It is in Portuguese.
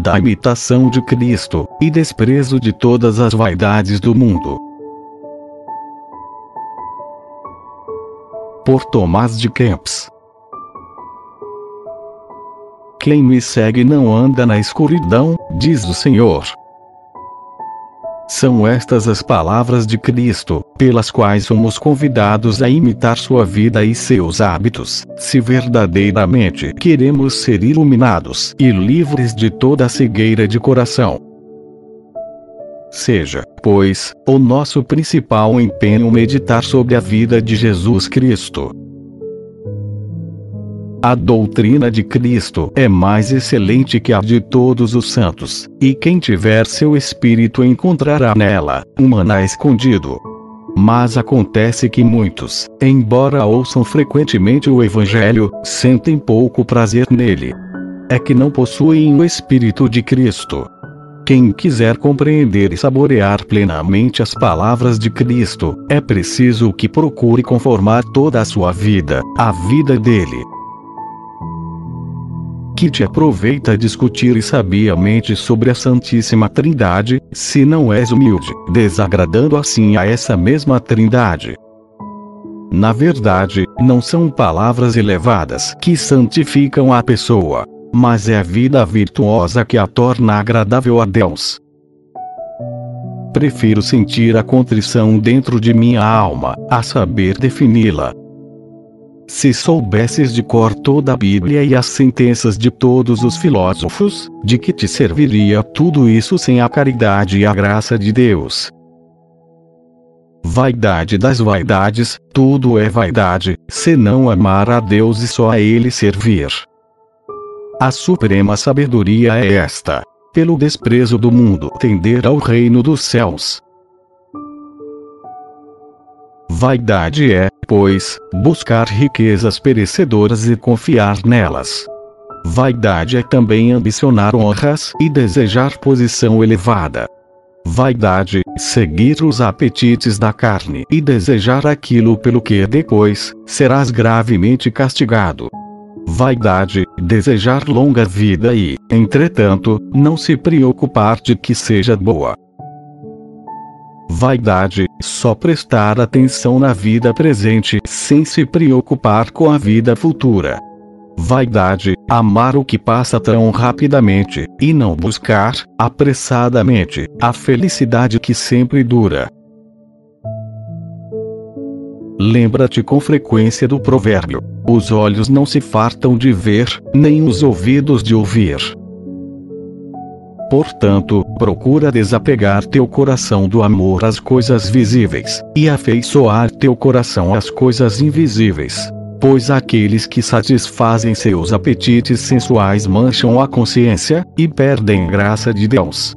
da imitação de Cristo, e desprezo de todas as vaidades do mundo. Por Tomás de Kempis Quem me segue não anda na escuridão, diz o Senhor. São estas as palavras de Cristo, pelas quais somos convidados a imitar sua vida e seus hábitos, se verdadeiramente queremos ser iluminados e livres de toda cegueira de coração. Seja, pois, o nosso principal empenho meditar sobre a vida de Jesus Cristo. A doutrina de Cristo é mais excelente que a de todos os santos, e quem tiver seu espírito encontrará nela um escondido. Mas acontece que muitos, embora ouçam frequentemente o Evangelho, sentem pouco prazer nele. É que não possuem o Espírito de Cristo. Quem quiser compreender e saborear plenamente as palavras de Cristo, é preciso que procure conformar toda a sua vida, à vida dele que te aproveita discutir e sabiamente sobre a Santíssima Trindade, se não és humilde, desagradando assim a essa mesma Trindade. Na verdade, não são palavras elevadas que santificam a pessoa, mas é a vida virtuosa que a torna agradável a Deus. Prefiro sentir a contrição dentro de minha alma, a saber defini-la, se soubesses de cor toda a Bíblia e as sentenças de todos os filósofos, de que te serviria tudo isso sem a caridade e a graça de Deus? Vaidade das vaidades, tudo é vaidade, se não amar a Deus e só a Ele servir. A suprema sabedoria é esta: pelo desprezo do mundo tender ao reino dos céus. Vaidade é, pois, buscar riquezas perecedoras e confiar nelas. Vaidade é também ambicionar honras e desejar posição elevada. Vaidade, seguir os apetites da carne e desejar aquilo pelo que depois serás gravemente castigado. Vaidade, desejar longa vida e, entretanto, não se preocupar de que seja boa. Vaidade, só prestar atenção na vida presente sem se preocupar com a vida futura. Vaidade, amar o que passa tão rapidamente, e não buscar, apressadamente, a felicidade que sempre dura. Lembra-te com frequência do provérbio: os olhos não se fartam de ver, nem os ouvidos de ouvir. Portanto, procura desapegar teu coração do amor às coisas visíveis, e afeiçoar teu coração às coisas invisíveis. Pois aqueles que satisfazem seus apetites sensuais mancham a consciência, e perdem graça de Deus.